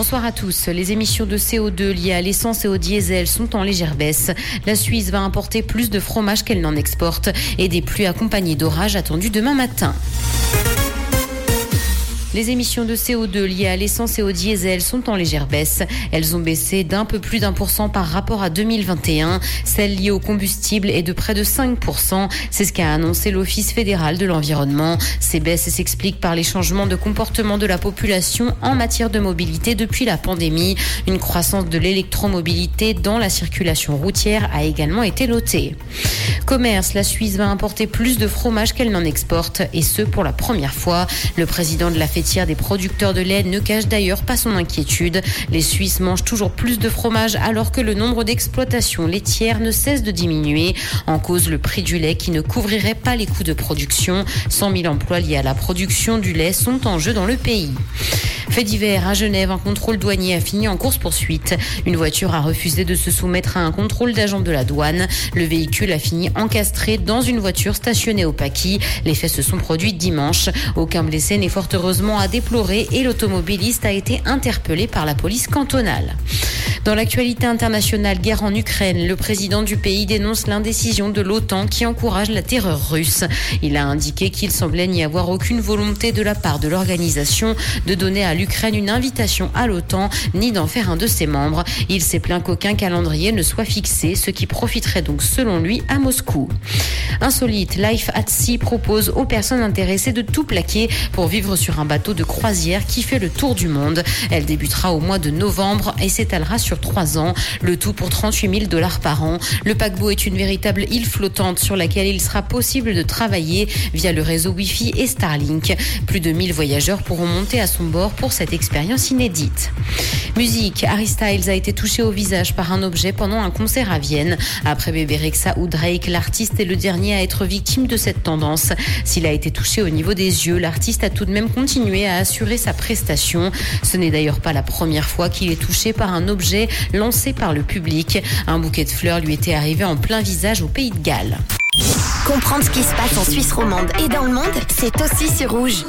Bonsoir à tous. Les émissions de CO2 liées à l'essence et au diesel sont en légère baisse. La Suisse va importer plus de fromage qu'elle n'en exporte et des pluies accompagnées d'orages attendus demain matin. Les émissions de CO2 liées à l'essence et au diesel sont en légère baisse. Elles ont baissé d'un peu plus d'un pour cent par rapport à 2021. Celles liées au combustible est de près de 5%. C'est ce qu'a annoncé l'Office fédéral de l'environnement. Ces baisses s'expliquent par les changements de comportement de la population en matière de mobilité depuis la pandémie. Une croissance de l'électromobilité dans la circulation routière a également été notée. Commerce, la Suisse va importer plus de fromage qu'elle n'en exporte et ce pour la première fois. Le président de la tiers des producteurs de lait ne cache d'ailleurs pas son inquiétude. Les Suisses mangent toujours plus de fromage alors que le nombre d'exploitations laitières ne cesse de diminuer. En cause le prix du lait qui ne couvrirait pas les coûts de production. 100 000 emplois liés à la production du lait sont en jeu dans le pays. Fait divers à Genève, un contrôle douanier a fini en course-poursuite. Une voiture a refusé de se soumettre à un contrôle d'agent de la douane. Le véhicule a fini encastré dans une voiture stationnée au Paquis. Les faits se sont produits dimanche. Aucun blessé n'est fort heureusement à déplorer et l'automobiliste a été interpellé par la police cantonale. Dans l'actualité internationale, guerre en Ukraine, le président du pays dénonce l'indécision de l'OTAN qui encourage la terreur russe. Il a indiqué qu'il semblait n'y avoir aucune volonté de la part de l'organisation de donner à l'Ukraine une invitation à l'OTAN ni d'en faire un de ses membres. Il s'est plaint qu'aucun calendrier ne soit fixé, ce qui profiterait donc selon lui à Moscou. Insolite, Life at Sea propose aux personnes intéressées de tout plaquer pour vivre sur un bateau de croisière qui fait le tour du monde. Elle débutera au mois de novembre et s'étalera sur sur trois ans, le tout pour 38 000 dollars par an. Le paquebot est une véritable île flottante sur laquelle il sera possible de travailler via le réseau Wi-Fi et Starlink. Plus de 1000 voyageurs pourront monter à son bord pour cette expérience inédite. Musique, Harry Styles a été touché au visage par un objet pendant un concert à Vienne. Après Bébé Rexa ou Drake, l'artiste est le dernier à être victime de cette tendance. S'il a été touché au niveau des yeux, l'artiste a tout de même continué à assurer sa prestation. Ce n'est d'ailleurs pas la première fois qu'il est touché par un objet lancé par le public. Un bouquet de fleurs lui était arrivé en plein visage au pays de Galles. Comprendre ce qui se passe en Suisse romande et dans le monde, c'est aussi sur rouge.